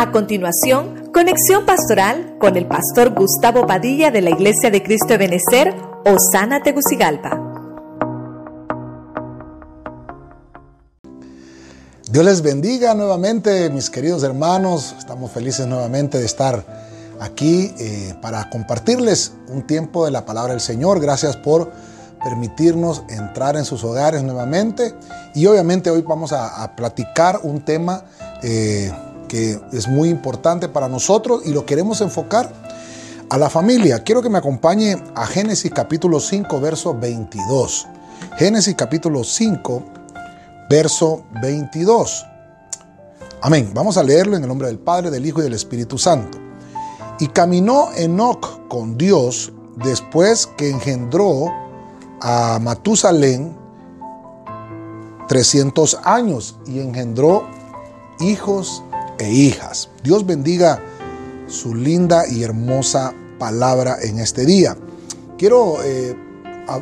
A continuación, conexión pastoral con el pastor Gustavo Padilla de la Iglesia de Cristo de Benecer, Osana Tegucigalpa. Dios les bendiga nuevamente, mis queridos hermanos. Estamos felices nuevamente de estar aquí eh, para compartirles un tiempo de la palabra del Señor. Gracias por permitirnos entrar en sus hogares nuevamente. Y obviamente hoy vamos a, platicar un tema eh, que es muy importante para nosotros y lo queremos enfocar a la familia. Quiero que me acompañe a Génesis capítulo 5, verso 22. Génesis capítulo 5, verso 22. Amén. Vamos a leerlo en el nombre del Padre, del Hijo y del Espíritu Santo. Y caminó Enoc con Dios después que engendró a Matusalén 300 años y engendró hijos e hijas. Dios bendiga su linda y hermosa palabra en este día. Quiero, eh,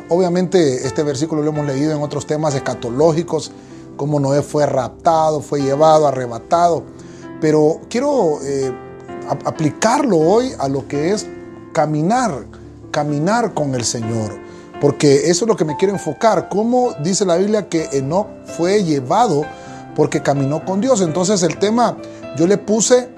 obviamente este versículo lo hemos leído en otros temas escatológicos, como Noé fue raptado, fue llevado, arrebatado, pero quiero eh, aplicarlo hoy a lo que es caminar, caminar con el Señor. Porque eso es lo que me quiero enfocar. ¿Cómo dice la Biblia que Enoch fue llevado porque caminó con Dios? Entonces el tema yo le puse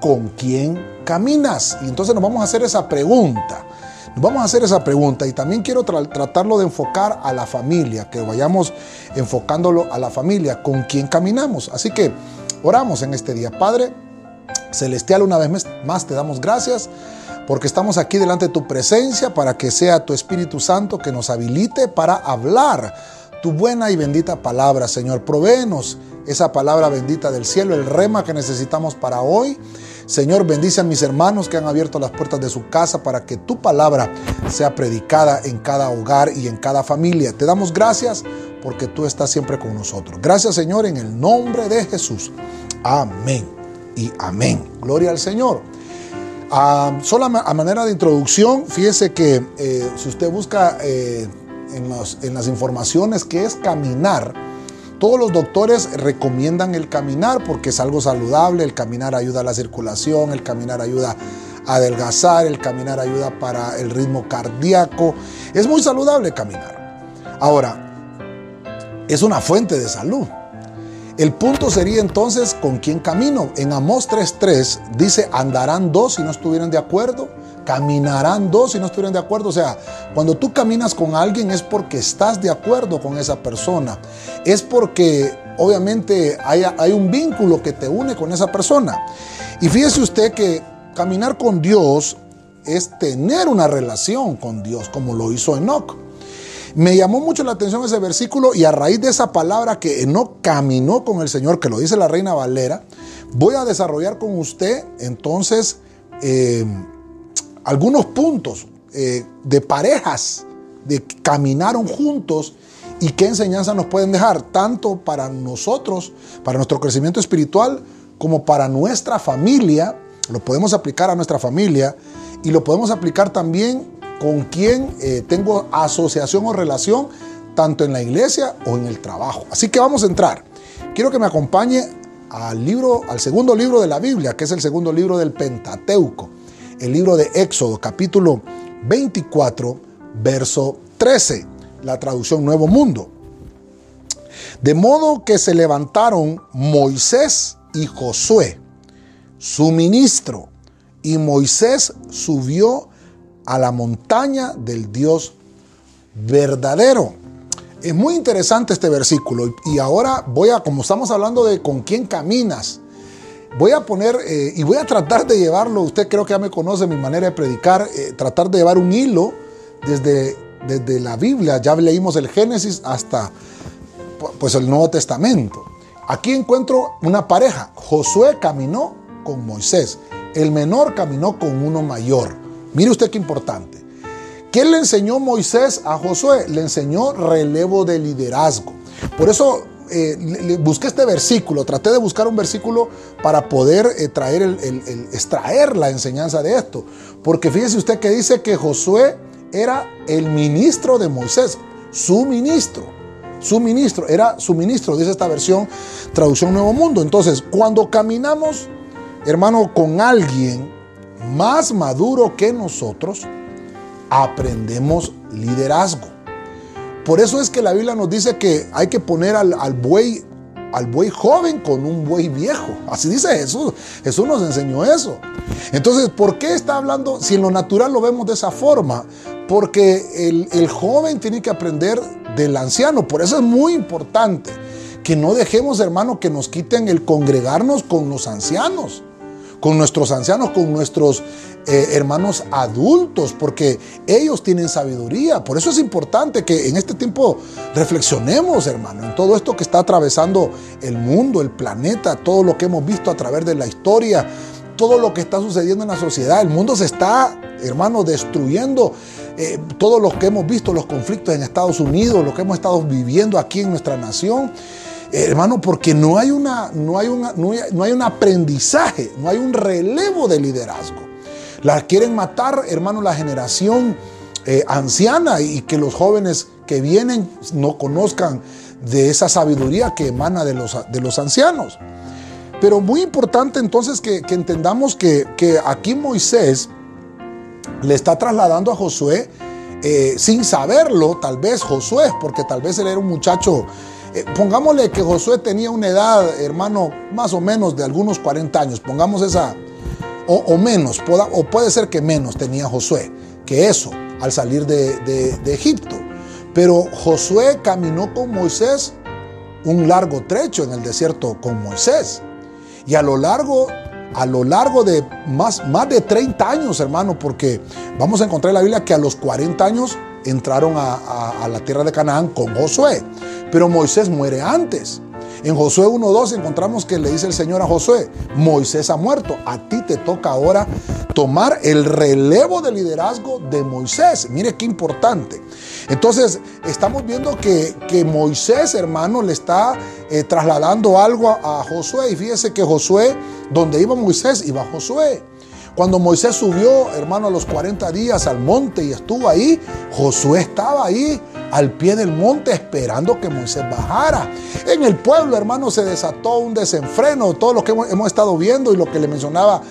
¿con quién caminas? Y entonces nos vamos a hacer esa pregunta. Nos vamos a hacer esa pregunta y también quiero tratarlo de enfocar a la familia, que vayamos enfocándolo a la familia, con quién caminamos. Así que oramos en este día. Padre Celestial, una vez más te damos gracias porque estamos aquí delante de tu presencia para que sea tu Espíritu Santo que nos habilite para hablar tu buena y bendita palabra, Señor. Provéenos esa palabra bendita del cielo, el rema que necesitamos para hoy. Señor, bendice a mis hermanos que han abierto las puertas de su casa para que tu palabra sea predicada en cada hogar y en cada familia. Te damos gracias porque tú estás siempre con nosotros. Gracias, Señor, en el nombre de Jesús. Amén y amén. Gloria al Señor. Ah, solo a manera de introducción, fíjese que eh, si usted busca eh, en, las informaciones qué es caminar, todos los doctores recomiendan el caminar porque es algo saludable, el caminar ayuda a la circulación, el caminar ayuda a adelgazar, el caminar ayuda para el ritmo cardíaco. Es muy saludable caminar. Ahora, es una fuente de salud. El punto sería entonces con quién camino. En Amós 3.3 dice, andarán dos si no estuvieran de acuerdo caminarán dos si no estuvieran de acuerdo. O sea, cuando tú caminas con alguien es porque estás de acuerdo con esa persona. Es porque obviamente hay, hay un vínculo que te une con esa persona. Y fíjese usted que caminar con Dios es tener una relación con Dios, como lo hizo Enoch. Me llamó mucho la atención ese versículo y a raíz de esa palabra que Enoch caminó con el Señor, que lo dice la Reina Valera, voy a desarrollar con usted entonces eh, algunos puntos eh, de parejas de que caminaron juntos y qué enseñanza nos pueden dejar, tanto para nosotros, para nuestro crecimiento espiritual, como para nuestra familia. Lo podemos aplicar a nuestra familia y lo podemos aplicar también con quien eh, tengo asociación o relación, tanto en la iglesia o en el trabajo. Así que vamos a entrar. Quiero que me acompañe al libro, al segundo libro de la Biblia, que es el segundo libro del Pentateuco el libro de Éxodo, capítulo 24, verso 13, la traducción Nuevo Mundo. De modo que se levantaron Moisés y Josué, su ministro, y Moisés subió a la montaña del Dios verdadero. Es muy interesante este versículo y ahora voy a, como estamos hablando de con quién caminas, Voy a poner eh, y voy a tratar de llevarlo, usted creo que ya me conoce mi manera de predicar, eh, tratar de llevar un hilo desde, desde la Biblia, ya leímos el Génesis hasta pues el Nuevo Testamento. Aquí encuentro una pareja, Josué caminó con Moisés, el menor caminó con uno mayor. Mire usted qué importante. ¿Qué le enseñó Moisés a Josué? Le enseñó relevo de liderazgo. Por eso eh, busqué este versículo, traté de buscar un versículo para poder eh, traer el, extraer la enseñanza de esto. Porque fíjese usted que dice que Josué era el ministro de Moisés, su ministro. Su ministro, era su ministro, dice esta versión, traducción Nuevo Mundo. Entonces, cuando caminamos hermano, con alguien más maduro que nosotros, aprendemos liderazgo. Por eso es que la Biblia nos dice que hay que poner al, buey al buey joven con un buey viejo. Así dice Jesús. Jesús nos enseñó eso. Entonces, ¿por qué está hablando? Si en lo natural lo vemos de esa forma, porque el, el joven tiene que aprender del anciano. Por eso es muy importante que no dejemos, hermano, que nos quiten el congregarnos con los ancianos, con nuestros ancianos, con nuestros eh, hermanos adultos, porque ellos tienen sabiduría. Por eso es importante que en este tiempo reflexionemos, hermano, en todo esto que está atravesando el mundo, el planeta, todo lo que hemos visto a través de la historia, todo lo que está sucediendo en la sociedad. El mundo se está, hermano, destruyendo. Eh, todo lo que hemos visto, los conflictos en Estados Unidos, lo que hemos estado viviendo aquí en nuestra nación hermano, porque no hay, una, no, hay una, no, hay, un aprendizaje, no hay un relevo de liderazgo. La quieren matar, hermano, la generación eh, anciana y que los jóvenes que vienen no conozcan de esa sabiduría que emana de los, de los ancianos. Pero muy importante entonces que, entendamos que, aquí Moisés le está trasladando a Josué eh, sin saberlo, tal vez Josué, porque tal vez él era un muchacho eh, pongámosle que Josué tenía una edad, hermano, más o menos de algunos 40 años. Pongamos esa, o, menos, o puede ser que menos tenía Josué que eso al salir de, Egipto. Pero Josué caminó con Moisés un largo trecho en el desierto con Moisés. Y a lo largo a lo largo de más, más de 30 años, hermano, porque vamos a encontrar en la Biblia que a los 40 años entraron a, la tierra de Canaán con Josué, pero Moisés muere antes. En Josué 1.2 encontramos que le dice el Señor a Josué, Moisés ha muerto, a ti te toca ahora tomar el relevo de liderazgo de Moisés. Mire qué importante. Entonces, estamos viendo que, que Moisés, hermano, le está eh, trasladando algo a, a Josué. Y fíjese que Josué, donde iba Moisés, iba Josué. Cuando Moisés subió, hermano, a los 40 días al monte y estuvo ahí, Josué estaba ahí al pie del monte esperando que Moisés bajara. En el pueblo, hermano, se desató un desenfreno, todo lo que hemos, estado viendo y lo que le mencionaba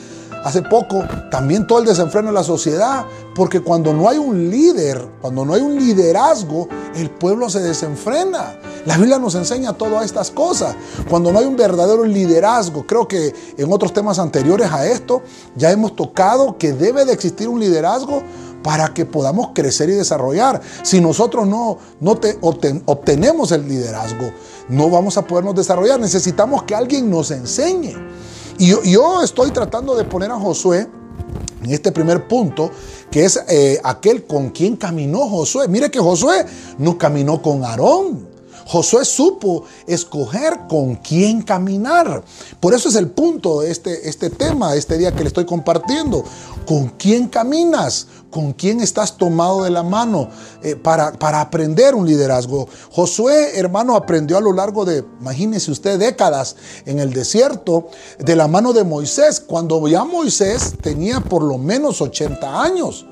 hace poco, también todo el desenfreno de la sociedad, porque cuando no hay un líder, cuando no hay un liderazgo, el pueblo se desenfrena. La Biblia nos enseña todas estas cosas. Cuando no hay un verdadero liderazgo, creo que en otros temas anteriores a esto ya hemos tocado que debe de existir un liderazgo para que podamos crecer y desarrollar. Si nosotros no, no te obtenemos el liderazgo, no vamos a podernos desarrollar. Necesitamos que alguien nos enseñe. Y yo, estoy tratando de poner a Josué en este primer punto, que es eh, aquel con quien caminó Josué. Mire que Josué no caminó con Aarón. Josué supo escoger con quién caminar. Por eso es el punto de este, este tema, este día que le estoy compartiendo. ¿Con quién caminas? ¿Con quién estás tomado de la mano eh, para, para aprender un liderazgo? Josué, hermano, aprendió a lo largo de, imagínese usted, décadas en el desierto de la mano de Moisés, cuando ya Moisés tenía por lo menos 80 años.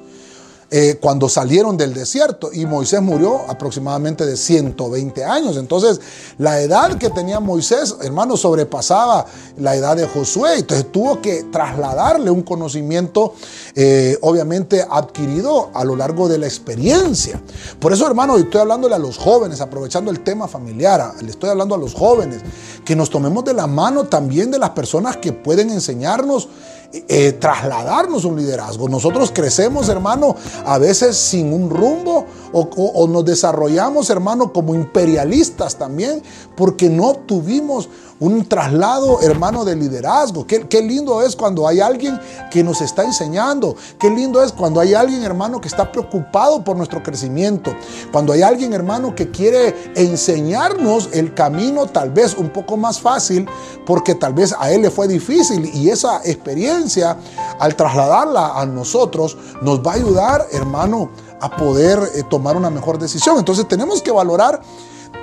Eh, cuando salieron del desierto y Moisés murió aproximadamente de 120 años. Entonces, la edad que tenía Moisés, hermano, sobrepasaba la edad de Josué. Entonces, tuvo que trasladarle un conocimiento, eh, obviamente, adquirido a lo largo de la experiencia. Por eso, hermano, estoy hablándole a los jóvenes, aprovechando el tema familiar, le estoy hablando a los jóvenes, que nos tomemos de la mano también de las personas que pueden enseñarnos eh, trasladarnos un liderazgo. Nosotros crecemos, hermano, a veces sin un rumbo o, nos desarrollamos, hermano, como imperialistas también, porque no tuvimos un traslado, hermano, de liderazgo. Qué, lindo es cuando hay alguien que nos está enseñando. Qué lindo es cuando hay alguien, hermano, que está preocupado por nuestro crecimiento. Cuando hay alguien, hermano, que quiere enseñarnos el camino tal vez un poco más fácil, porque tal vez a él le fue difícil y esa experiencia, al trasladarla a nosotros, nos va a ayudar, hermano, a poder eh, tomar una mejor decisión. Entonces tenemos que valorar,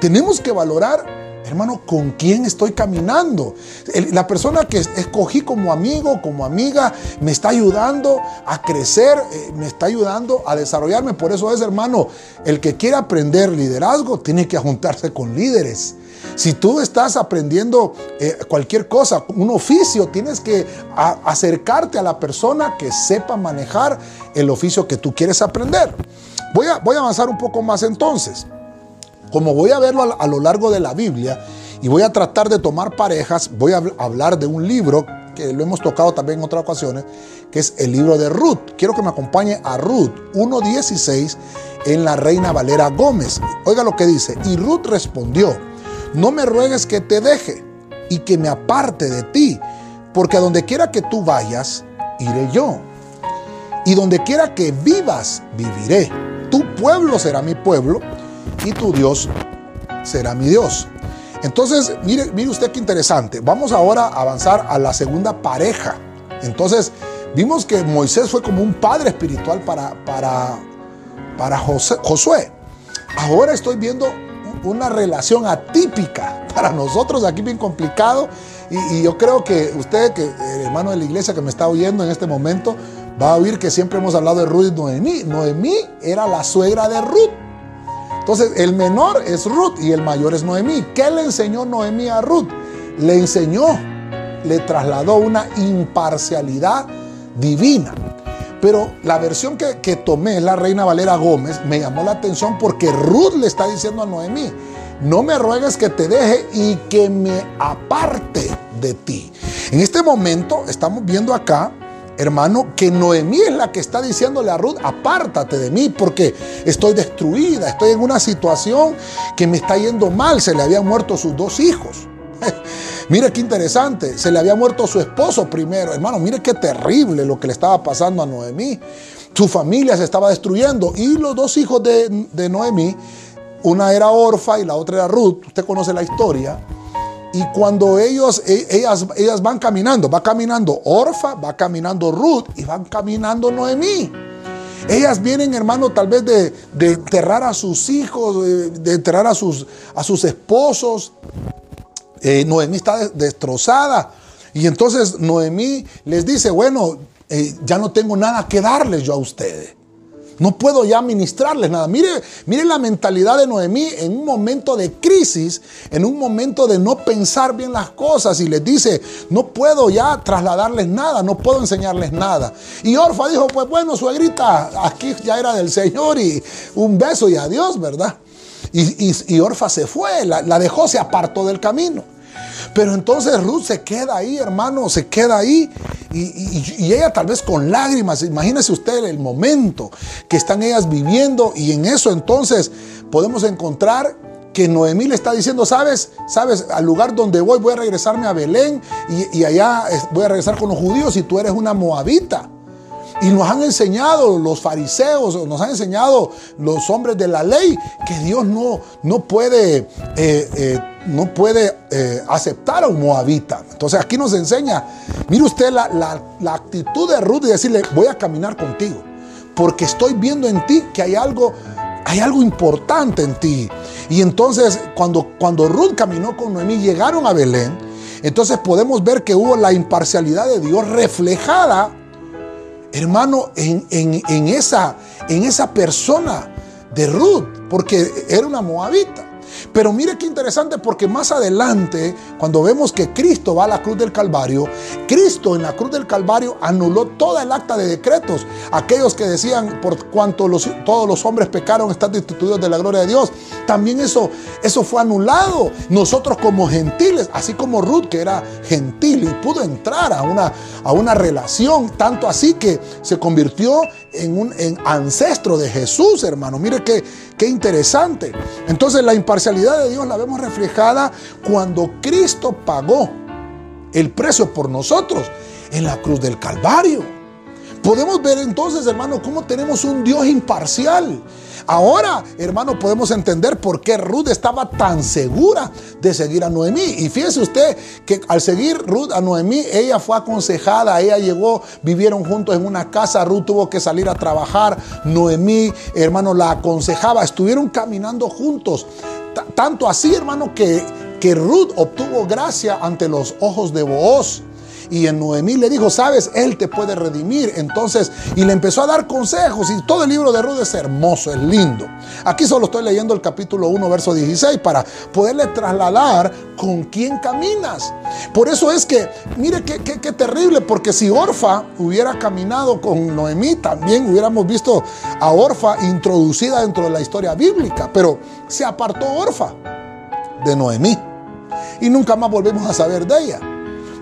tenemos que valorar Hermano, ¿con quién estoy caminando? La persona que escogí como amigo, como amiga, me está ayudando a crecer, eh, me está ayudando a desarrollarme. Por eso es, hermano, el que quiere aprender liderazgo tiene que juntarse con líderes. Si tú estás aprendiendo eh, cualquier cosa, un oficio, tienes que acercarte a la persona que sepa manejar el oficio que tú quieres aprender. Voy a, voy a avanzar un poco más entonces. Como voy a verlo a, lo largo de la Biblia y voy a tratar de tomar parejas, voy a hablar de un libro que lo hemos tocado también en otras ocasiones, que es el libro de Ruth. Quiero que me acompañe a Ruth 1.16 en la Reina Valera Gómez. Oiga lo que dice. Y Ruth respondió, no me ruegues que te deje y que me aparte de ti, porque a donde quiera que tú vayas, iré yo. Y donde quiera que vivas, viviré. Tu pueblo será mi pueblo y tu Dios será mi Dios. Entonces, mire, mire usted qué interesante. Vamos ahora a avanzar a la segunda pareja. Entonces, vimos que Moisés fue como un padre espiritual para, para, para Josué. Ahora estoy viendo una relación atípica para nosotros aquí bien complicado. Y, yo creo que usted, que hermano de la iglesia que me está oyendo en este momento, va a oír que siempre hemos hablado de Ruth y Noemí. Noemí era la suegra de Ruth. Entonces, el menor es Ruth y el mayor es Noemí. ¿Qué le enseñó Noemí a Ruth? Le enseñó, le trasladó una imparcialidad divina. Pero la versión que, tomé, la Reina Valera Gómez, me llamó la atención porque Ruth le está diciendo a Noemí, no me ruegues que te deje y que me aparte de ti. En este momento estamos viendo acá hermano, que Noemí es la que está diciéndole a Ruth, apártate de mí porque estoy destruida, estoy en una situación que me está yendo mal, se le habían muerto sus dos hijos. mire qué interesante, se le había muerto su esposo primero, hermano, mire qué terrible lo que le estaba pasando a Noemí. Su familia se estaba destruyendo y los dos hijos de, de Noemí, una era Orfa y la otra era Ruth, usted conoce la historia y cuando ellos, e, ellas, ellas van caminando, va caminando Orfa, va caminando Ruth y van caminando Noemí. Ellas vienen, hermano, tal vez de, enterrar a sus hijos, de, enterrar a sus, a sus esposos. Eh, Noemí está destrozada. Y entonces Noemí les dice, bueno, eh, ya no tengo nada que darles yo a ustedes. No puedo ya ministrarles nada. Mire, mire la mentalidad de Noemí en un momento de crisis, en un momento de no pensar bien las cosas y les dice, no puedo ya trasladarles nada, no puedo enseñarles nada. Y Orfa dijo, pues bueno, suegrita, aquí ya era del Señor y un beso y adiós, ¿verdad? Y, Orfa se fue, la dejó, se apartó del camino. Pero entonces Ruth se queda ahí, hermano, se queda ahí. Y, ella tal vez con lágrimas, imagínese usted el momento que están ellas viviendo y en eso entonces podemos encontrar que Noemí le está diciendo, sabes, sabes, al lugar donde voy voy a regresarme a Belén y, y allá voy a regresar con los judíos y tú eres una moabita. Y nos han enseñado los fariseos, nos han enseñado los hombres de la ley que Dios no, no puede, eh, eh, no puede eh, aceptar a un moabita. Entonces aquí nos enseña, mire usted la, la actitud de Ruth y decirle, voy a caminar contigo, porque estoy viendo en ti que hay algo hay algo importante en ti. Y entonces cuando, cuando Ruth caminó con Noemí, llegaron a Belén, entonces podemos ver que hubo la imparcialidad de Dios reflejada hermano, en, esa, en esa persona de Ruth, porque era una moabita. Pero mire qué interesante porque más adelante, cuando vemos que Cristo va a la cruz del Calvario, Cristo en la cruz del Calvario anuló toda el acta de decretos. Aquellos que decían, por cuanto todos los hombres pecaron, están destituidos de la gloria de Dios. También eso, eso fue anulado. Nosotros como gentiles, así como Ruth, que era gentil y pudo entrar a una, a una relación, tanto así que se convirtió en un ancestro de Jesús, hermano. Mire qué, qué interesante. Entonces la imparcialidad de Dios la vemos reflejada cuando Cristo pagó el precio por nosotros en la cruz del Calvario. Podemos ver entonces, hermano, cómo tenemos un Dios imparcial Ahora, hermano, podemos entender por qué Ruth estaba tan segura de seguir a Noemí. Y fíjese usted que al seguir Ruth a Noemí, ella fue aconsejada, ella llegó, vivieron juntos en una casa, Ruth tuvo que salir a trabajar, Noemí, hermano, la aconsejaba, estuvieron caminando juntos. tanto así, hermano, que que Ruth obtuvo gracia ante los ojos de Booz. Y en Noemí le dijo, sabes, él te puede redimir. Entonces, y le empezó a dar consejos. Y todo el libro de Ruth es hermoso, es lindo. Aquí solo estoy leyendo el capítulo 1, verso 16, para poderle trasladar con quién caminas. Por eso es que, mire qué, qué terrible, porque si Orfa hubiera caminado con Noemí, también hubiéramos visto a Orfa introducida dentro de la historia bíblica. Pero se apartó Orfa de Noemí. Y nunca más volvemos a saber de ella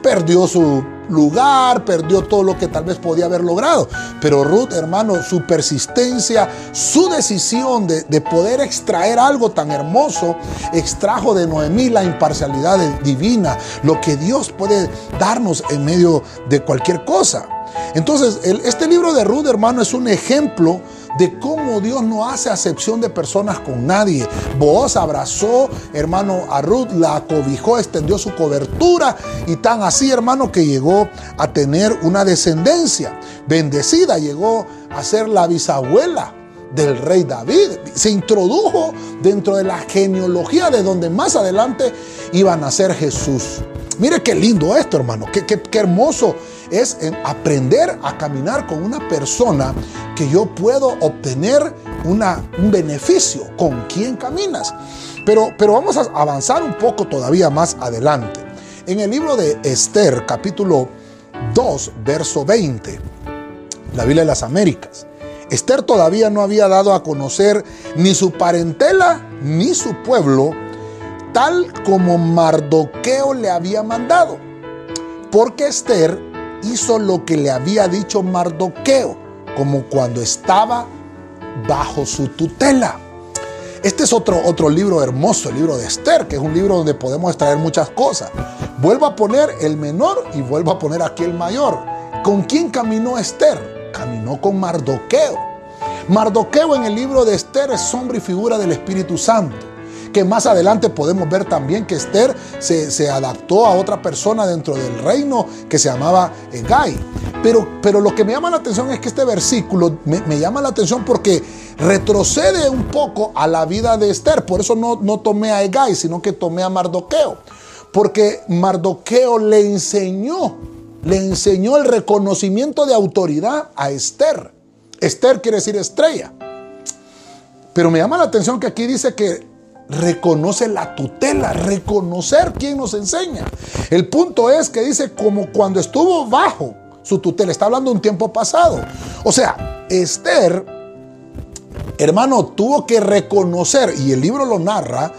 perdió su lugar, perdió todo lo que tal vez podía haber logrado. Pero Ruth, hermano, su persistencia, su decisión de, poder extraer algo tan hermoso, extrajo de Noemí la imparcialidad divina, lo que Dios puede darnos en medio de cualquier cosa. Entonces, este libro de Ruth, hermano, es un ejemplo de cómo Dios no hace acepción de personas con nadie. Boaz abrazó, hermano, a Ruth, la acobijó, extendió su cobertura y tan así, hermano, que llegó a tener una descendencia bendecida, llegó a ser la bisabuela del rey David. Se introdujo dentro de la genealogía de donde más adelante iba a nacer Jesús. Mire qué lindo esto, hermano, qué, qué, qué hermoso es aprender a caminar con una persona que yo puedo obtener una, un beneficio. ¿Con quién caminas? Pero, pero vamos a avanzar un poco todavía más adelante. En el libro de Esther, capítulo 2, verso 20, la Biblia de las Américas. Esther todavía no había dado a conocer ni su parentela ni su pueblo, tal como Mardoqueo le había mandado. Porque Esther hizo lo que le había dicho Mardoqueo, como cuando estaba bajo su tutela. Este es otro, otro libro hermoso, el libro de Esther, que es un libro donde podemos extraer muchas cosas. Vuelvo a poner el menor y vuelvo a poner aquí el mayor. ¿Con quién caminó Esther? Caminó con Mardoqueo. Mardoqueo en el libro de Esther es sombra y figura del Espíritu Santo que más adelante podemos ver también que Esther se, adaptó a otra persona dentro del reino que se llamaba Egai. Pero, pero lo que me llama la atención es que este versículo me, llama la atención porque retrocede un poco a la vida de Esther. Por eso no, no tomé a Egai, sino que tomé a Mardoqueo. Porque Mardoqueo le enseñó, le enseñó el reconocimiento de autoridad a Esther. Esther quiere decir estrella. Pero me llama la atención que aquí dice que reconoce la tutela, reconocer quién nos enseña. El punto es que dice como cuando estuvo bajo su tutela, está hablando de un tiempo pasado. O sea, Esther, hermano, tuvo que reconocer, y el libro lo narra,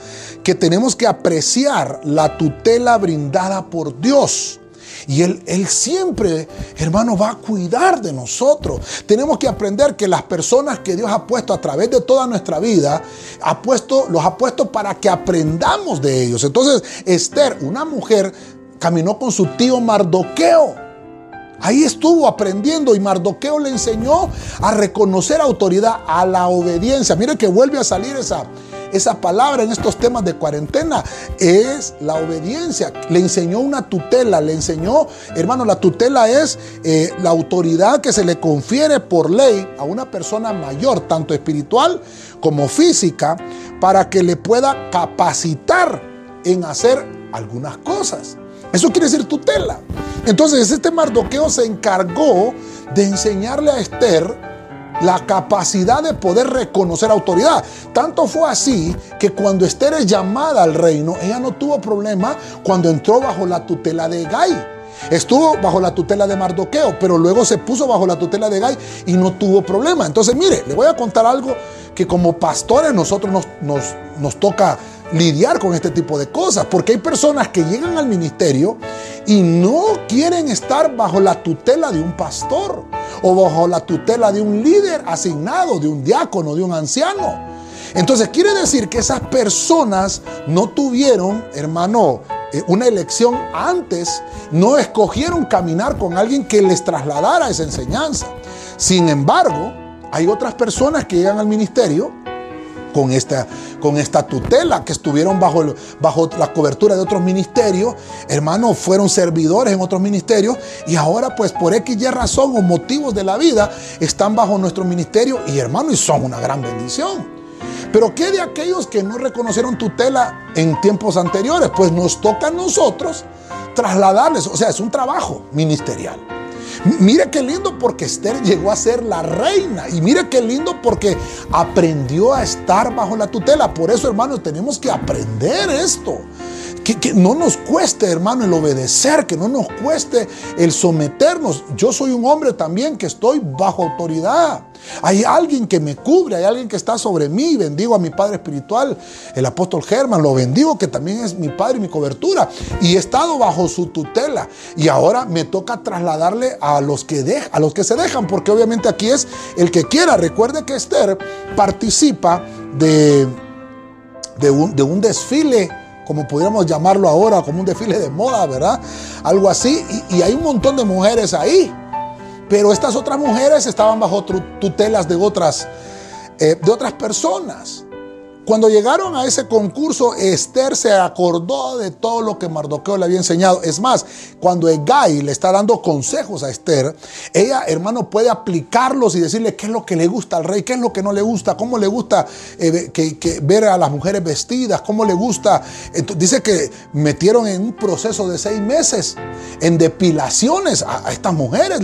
que tenemos que apreciar la tutela brindada por Dios. Y él, él siempre, hermano, va a cuidar de nosotros. Tenemos que aprender que las personas que Dios ha puesto a través de toda nuestra vida, ha puesto, los ha puesto para que aprendamos de ellos. Entonces, Esther, una mujer, caminó con su tío Mardoqueo. Ahí estuvo aprendiendo y Mardoqueo le enseñó a reconocer autoridad, a la obediencia. Mire que vuelve a salir esa, esa palabra en estos temas de cuarentena es la obediencia. Le enseñó una tutela, le enseñó, hermano, la tutela es eh, la autoridad que se le confiere por ley a una persona mayor, tanto espiritual como física, para que le pueda capacitar en hacer algunas cosas. Eso quiere decir tutela. Entonces este Mardoqueo se encargó de enseñarle a Esther la capacidad de poder reconocer autoridad. Tanto fue así que cuando Esther es llamada al reino, ella no tuvo problema cuando entró bajo la tutela de Gai. Estuvo bajo la tutela de Mardoqueo, pero luego se puso bajo la tutela de Gai y no tuvo problema. Entonces, mire, le voy a contar algo que como pastores nosotros nos, nos, nos toca lidiar con este tipo de cosas, porque hay personas que llegan al ministerio y no quieren estar bajo la tutela de un pastor o bajo la tutela de un líder asignado, de un diácono, de un anciano. Entonces quiere decir que esas personas no tuvieron, hermano, eh, una elección antes, no escogieron caminar con alguien que les trasladara esa enseñanza. Sin embargo, hay otras personas que llegan al ministerio con esta, con esta tutela, que estuvieron bajo, bajo la cobertura de otros ministerios, hermanos, fueron servidores en otros ministerios y ahora pues por X razón o motivos de la vida están bajo nuestro ministerio y hermanos, y son una gran bendición. Pero ¿qué de aquellos que no reconocieron tutela en tiempos anteriores? Pues nos toca a nosotros trasladarles, o sea, es un trabajo ministerial. Mire qué lindo porque Esther llegó a ser la reina. Y mire qué lindo porque aprendió a estar bajo la tutela. Por eso, hermanos, tenemos que aprender esto. Que, no nos cueste, hermano, el obedecer, que no nos cueste el someternos. Yo soy un hombre también que estoy bajo autoridad. Hay alguien que me cubre, hay alguien que está sobre mí. Bendigo a mi Padre Espiritual, el apóstol Germán, lo bendigo, que también es mi Padre y mi cobertura. Y he estado bajo su tutela. Y ahora me toca trasladarle a los que, a los que se dejan, porque obviamente aquí es el que quiera. Recuerde que Esther participa de, de, de un desfile como pudiéramos llamarlo ahora, como un desfile de moda, ¿verdad? Algo así. Y, hay un montón de mujeres ahí. Pero estas otras mujeres estaban bajo tutelas de otras, eh, de otras personas. Cuando llegaron a ese concurso, Esther se acordó de todo lo que Mardoqueo le había enseñado. Es más, cuando Egay le está dando consejos a Esther, ella, hermano, puede aplicarlos y decirle qué es lo que le gusta al rey, qué es lo que no le gusta, cómo le gusta eh, que, ver a las mujeres vestidas, cómo le gusta. dice que metieron en un proceso de seis meses en depilaciones a, estas mujeres.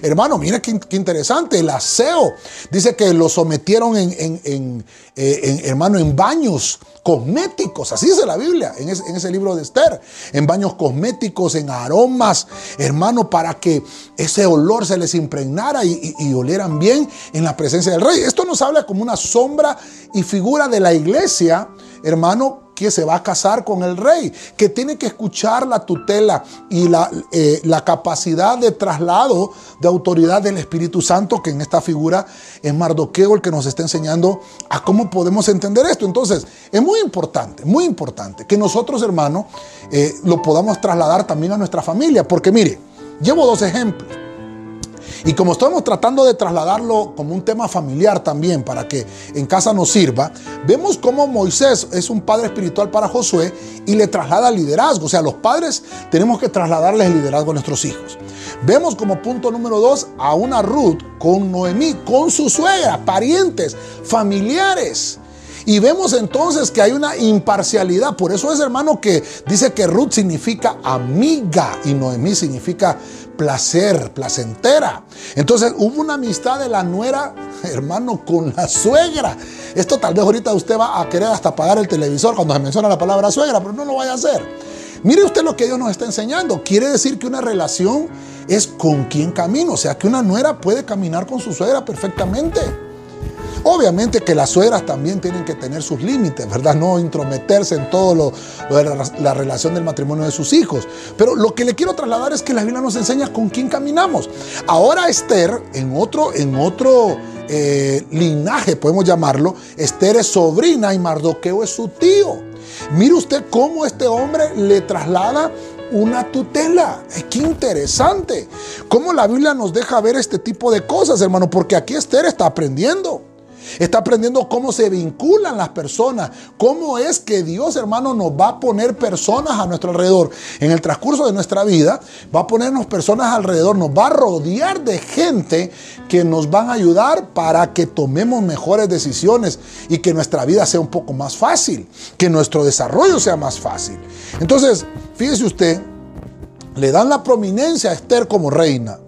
hermano, mire qué, interesante, el aseo. Dice que lo sometieron en, en, eh, hermano, baños cosméticos, así dice la Biblia, en ese, libro de Esther, en baños cosméticos, en aromas, hermano, para que ese olor se les impregnara y, olieran bien en la presencia del rey. Esto nos habla como una sombra y figura de la iglesia, hermano, que se va a casar con el rey, que tiene que escuchar la tutela y la, eh, la, capacidad de traslado de autoridad del Espíritu Santo, que en esta figura es Mardoqueo el que nos está enseñando a cómo podemos entender esto. Entonces, es muy importante, muy importante que nosotros, hermanos, eh, lo podamos trasladar también a nuestra familia, porque mire, llevo dos ejemplos. Y como estamos tratando de trasladarlo como un tema familiar también para que en casa nos sirva, vemos cómo Moisés es un padre espiritual para Josué y le traslada liderazgo. O sea, los padres tenemos que trasladarles el liderazgo a nuestros hijos. Vemos como punto número dos a una Ruth con Noemí, con su suegra, parientes, familiares. Y vemos entonces que hay una imparcialidad. Por eso es, hermano, que dice que Ruth significa amiga y Noemí significa placer, placentera. Entonces hubo una amistad de la nuera, hermano, con la suegra. Esto tal vez ahorita usted va a querer hasta apagar el televisor cuando se menciona la palabra suegra, pero no lo vaya a hacer. Mire usted lo que Dios nos está enseñando. Quiere decir que una relación es con quien camino. O sea, que una nuera puede caminar con su suegra perfectamente. Obviamente que las suegras también tienen que tener sus límites, ¿verdad? No intrometerse en todo lo, de la, relación del matrimonio de sus hijos. Pero lo que le quiero trasladar es que la Biblia nos enseña con quién caminamos. Ahora Esther, en otro, en otro eh, linaje, podemos llamarlo, Esther es sobrina y Mardoqueo es su tío. Mire usted cómo este hombre le traslada una tutela. Qué interesante. Cómo la Biblia nos deja ver este tipo de cosas, hermano, porque aquí Esther está aprendiendo. Está aprendiendo cómo se vinculan las personas, cómo es que Dios, hermano, nos va a poner personas a nuestro alrededor. En el transcurso de nuestra vida, va a ponernos personas alrededor, nos va a rodear de gente que nos van a ayudar para que tomemos mejores decisiones y que nuestra vida sea un poco más fácil, que nuestro desarrollo sea más fácil. Entonces, fíjese usted, le dan la prominencia a Esther como reina.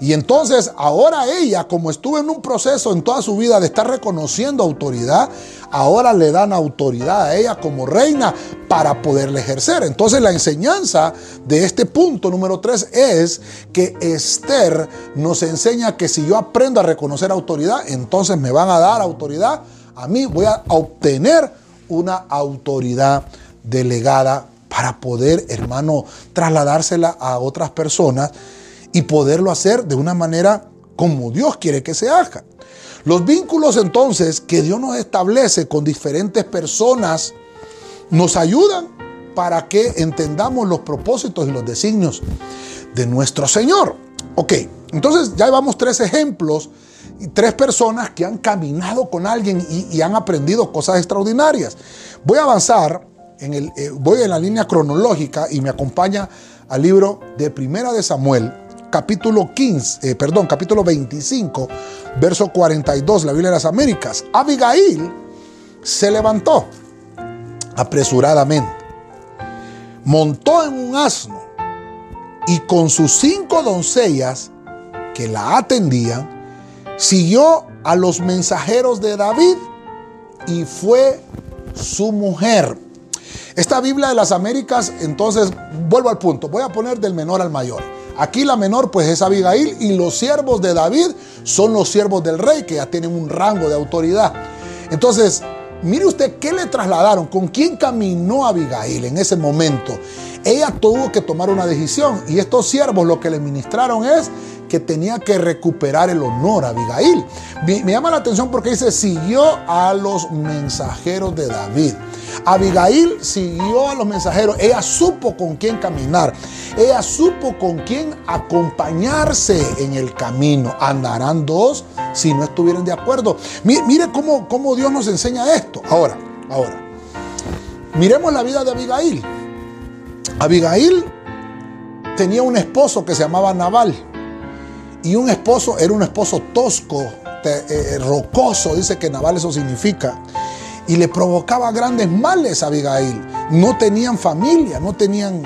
Y entonces ahora ella, como estuvo en un proceso en toda su vida de estar reconociendo autoridad, ahora le dan autoridad a ella como reina para poderle ejercer. Entonces la enseñanza de este punto número tres es que Esther nos enseña que si yo aprendo a reconocer autoridad, entonces me van a dar autoridad. A mí voy a obtener una autoridad delegada para poder, hermano, trasladársela a otras personas y poderlo hacer de una manera como Dios quiere que se haga. Los vínculos entonces que Dios nos establece con diferentes personas nos ayudan para que entendamos los propósitos y los designios de nuestro Señor. Ok, entonces ya llevamos tres ejemplos y tres personas que han caminado con alguien y, han aprendido cosas extraordinarias. Voy a avanzar, en el, eh, voy en la línea cronológica y me acompaña al libro de Primera de Samuel, capítulo 15, eh, perdón, capítulo 25, verso 42, la Biblia de las Américas. Abigail se levantó apresuradamente, montó en un asno y con sus cinco doncellas que la atendían, siguió a los mensajeros de David y fue su mujer. Esta Biblia de las Américas, entonces, vuelvo al punto, voy a poner del menor al mayor. Aquí la menor pues es Abigail y los siervos de David son los siervos del rey que ya tienen un rango de autoridad. Entonces, mire usted qué le trasladaron, con quién caminó Abigail en ese momento. Ella tuvo que tomar una decisión y estos siervos lo que le ministraron es que tenía que recuperar el honor a Abigail. Me, llama la atención porque dice, siguió a los mensajeros de David. Abigail siguió a los mensajeros, ella supo con quién caminar, ella supo con quién acompañarse en el camino. Andarán dos si no estuvieran de acuerdo. Mire, cómo, cómo Dios nos enseña esto. Ahora, ahora, miremos la vida de Abigail. Abigail tenía un esposo que se llamaba Naval. Y un esposo era un esposo tosco, eh, rocoso, dice que Naval eso significa. Y le provocaba grandes males a Abigail. No tenían familia, no tenían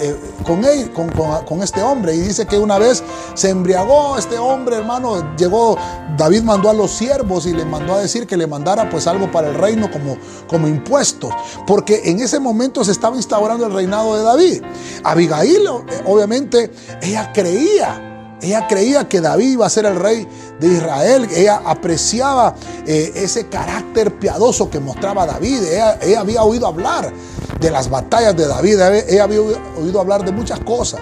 eh, con, él, con, este hombre. Y dice que una vez se embriagó este hombre, hermano. Llegó, David mandó a los siervos y le mandó a decir que le mandara pues algo para el reino como, como impuestos. Porque en ese momento se estaba instaurando el reinado de David. Abigail, eh, obviamente, ella creía ella creía que David iba a ser el rey de Israel. Ella apreciaba eh, ese carácter piadoso que mostraba David. Ella, había oído hablar de las batallas de David. Ella había oído hablar de muchas cosas.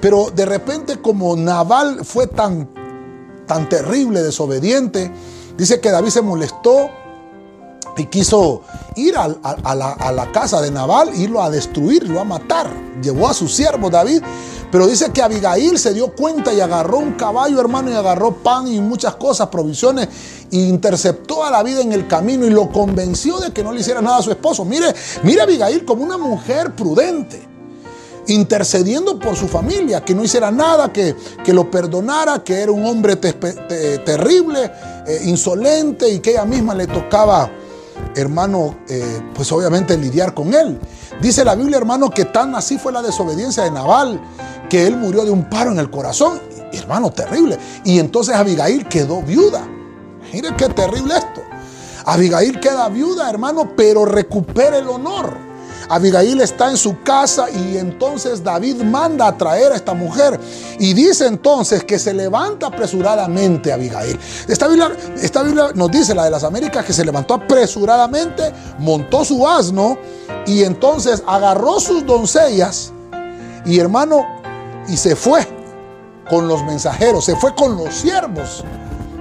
Pero de repente como Naval fue tan, tan terrible, desobediente, dice que David se molestó y quiso ir a, la, casa de Naval, irlo a destruir, irlo a matar. Llevó a su siervo David pero dice que Abigail se dio cuenta y agarró un caballo, hermano, y agarró pan y muchas cosas, provisiones, e interceptó a la vida en el camino y lo convenció de que no le hiciera nada a su esposo. Mire, mire a Abigail como una mujer prudente intercediendo por su familia, que no hiciera nada, que, que lo perdonara, que era un hombre terrible, eh, insolente y que ella misma le tocaba, hermano, eh, pues obviamente lidiar con él. Dice la Biblia, hermano, que tan así fue la desobediencia de Naval, que él murió de un paro en el corazón. Hermano, terrible. Y entonces Abigail quedó viuda. Mire qué terrible esto. Abigail queda viuda, hermano, pero recupera el honor. Abigail está en su casa y entonces David manda a traer a esta mujer. Y dice entonces que se levanta apresuradamente Abigail. Esta Biblia, esta Biblia nos dice, la de las Américas, que se levantó apresuradamente, montó su asno y entonces agarró sus doncellas y hermano, y se fue con los mensajeros, se fue con los siervos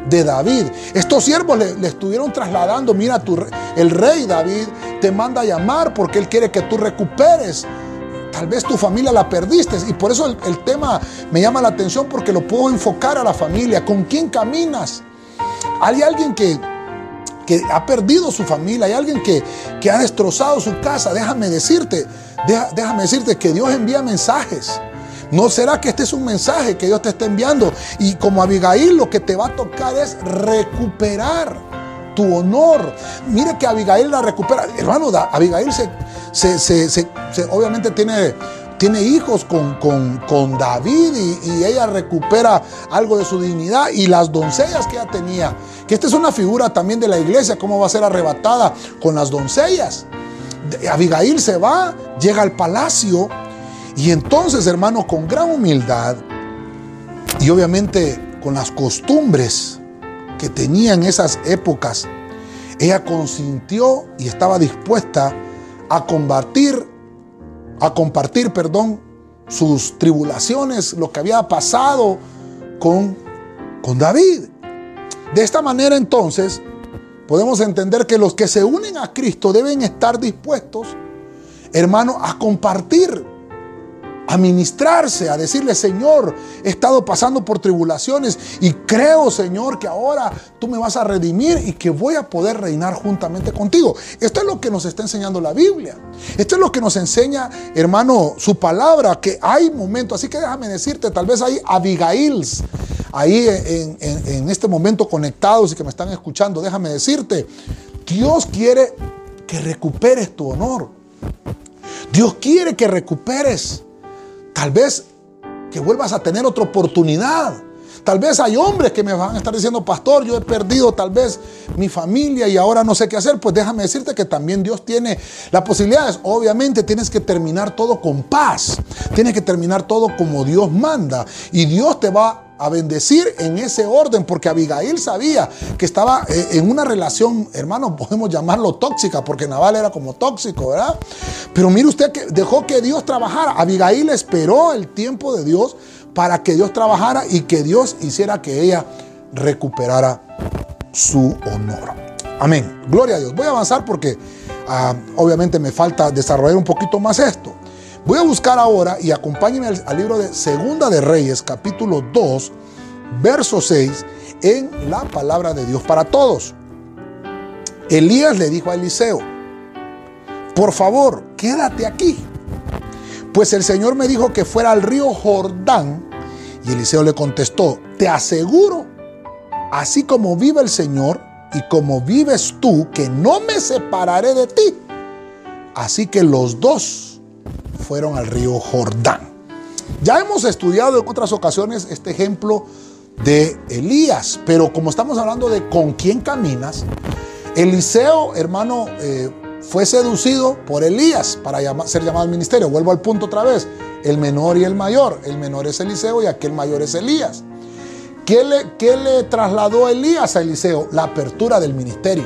de David. Estos siervos le, estuvieron trasladando, mira, tu, el rey David te manda a llamar porque él quiere que tú recuperes. Tal vez tu familia la perdiste y por eso el, tema me llama la atención porque lo puedo enfocar a la familia. ¿Con quién caminas? Hay alguien que, que ha perdido su familia, hay alguien que, que ha destrozado su casa. Déjame decirte, déjame decirte que Dios envía mensajes. ¿No será que este es un mensaje que Dios te está enviando? Y como Abigail lo que te va a tocar es recuperar tu honor. Mire que Abigail la recupera. Hermano, Abigail se, se, obviamente tiene, tiene hijos con, con, David y, y, ella recupera algo de su dignidad y las doncellas que ella tenía. Que esta es una figura también de la iglesia, cómo va a ser arrebatada con las doncellas. Abigail se va, llega al palacio y entonces, hermanos, con gran humildad y obviamente con las costumbres que tenía en esas épocas, ella consintió y estaba dispuesta a combatir, a compartir, perdón, sus tribulaciones, lo que había pasado con, con David. De esta manera entonces podemos entender que los que se unen a Cristo deben estar dispuestos, hermano, a compartir a ministrarse, a decirle, Señor, he estado pasando por tribulaciones y creo, Señor, que ahora tú me vas a redimir y que voy a poder reinar juntamente contigo. Esto es lo que nos está enseñando la Biblia. Esto es lo que nos enseña, hermano, su palabra, que hay momentos, así que déjame decirte, tal vez hay Abigails ahí en, en este momento conectados y que me están escuchando, déjame decirte Dios quiere que recuperes tu honor. Dios quiere que recuperes. Tal vez que vuelvas a tener otra oportunidad. Tal vez hay hombres que me van a estar diciendo, pastor, yo he perdido tal vez mi familia y ahora no sé qué hacer. Pues déjame decirte que también Dios tiene las posibilidades. Obviamente tienes que terminar todo con paz. Tienes que terminar todo como Dios manda. Y Dios te va a bendecir en ese orden, porque Abigail sabía que estaba eh, en una relación, hermano, podemos llamarlo tóxica, porque Naval era como tóxico, ¿verdad? Pero mire usted que dejó que Dios trabajara. Abigail esperó el tiempo de Dios para que Dios trabajara y que Dios hiciera que ella recuperara su honor. Amén. Gloria a Dios. Voy a avanzar porque ah, obviamente me falta desarrollar un poquito más esto. Voy a buscar ahora y acompáñenme al, libro de Segunda de Reyes, capítulo 2, verso 6, en la palabra de Dios para todos. Elías le dijo a Eliseo, por favor, quédate aquí, pues el Señor me dijo que fuera al río Jordán. Y Eliseo le contestó, te aseguro, así como vive el Señor y como vives tú, que no me separaré de ti. Así que los dos fueron al río Jordán. Ya hemos estudiado en otras ocasiones este ejemplo de Elías, pero como estamos hablando de con quién caminas, Eliseo, hermano, eh, fue seducido por Elías para ser llamado al ministerio. Vuelvo al punto otra vez, el menor y el mayor. El menor es Eliseo y aquel mayor es Elías. ¿Qué le, qué le trasladó Elías a Eliseo? La apertura del ministerio.